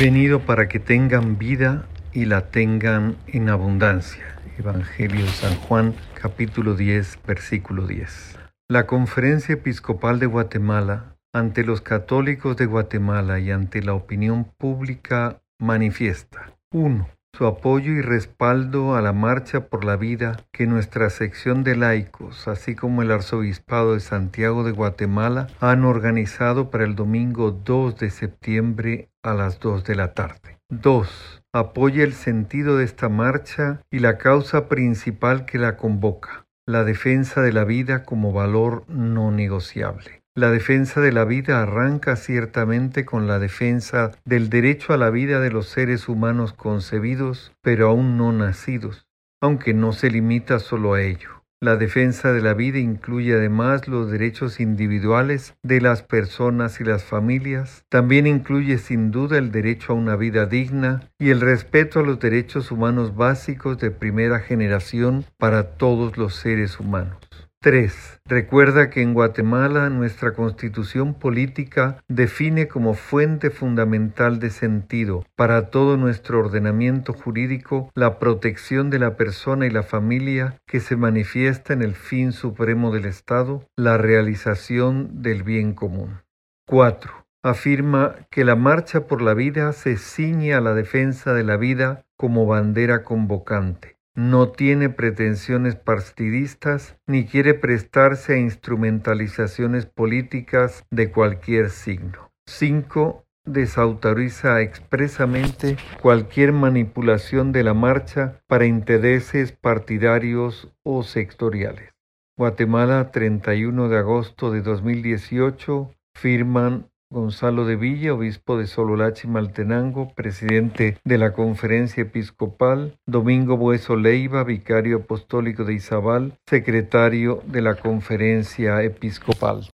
Venido para que tengan vida y la tengan en abundancia. Evangelio San Juan capítulo 10 versículo 10. La Conferencia Episcopal de Guatemala ante los católicos de Guatemala y ante la opinión pública manifiesta 1 su apoyo y respaldo a la Marcha por la Vida que nuestra sección de laicos, así como el Arzobispado de Santiago de Guatemala, han organizado para el domingo 2 de septiembre a las 2 de la tarde. 2. Apoya el sentido de esta marcha y la causa principal que la convoca, la defensa de la vida como valor no negociable. La defensa de la vida arranca ciertamente con la defensa del derecho a la vida de los seres humanos concebidos, pero aún no nacidos, aunque no se limita solo a ello. La defensa de la vida incluye además los derechos individuales de las personas y las familias. También incluye sin duda el derecho a una vida digna y el respeto a los derechos humanos básicos de primera generación para todos los seres humanos. 3. Recuerda que en Guatemala nuestra constitución política define como fuente fundamental de sentido para todo nuestro ordenamiento jurídico la protección de la persona y la familia que se manifiesta en el fin supremo del Estado, la realización del bien común. 4. Afirma que la marcha por la vida se ciñe a la defensa de la vida como bandera convocante no tiene pretensiones partidistas ni quiere prestarse a instrumentalizaciones políticas de cualquier signo. 5. Desautoriza expresamente cualquier manipulación de la marcha para intereses partidarios o sectoriales. Guatemala, 31 de agosto de 2018, firman Gonzalo de Villa, obispo de Sololachi Maltenango, presidente de la Conferencia Episcopal, Domingo Bueso Leiva, vicario apostólico de Izabal, secretario de la Conferencia Episcopal.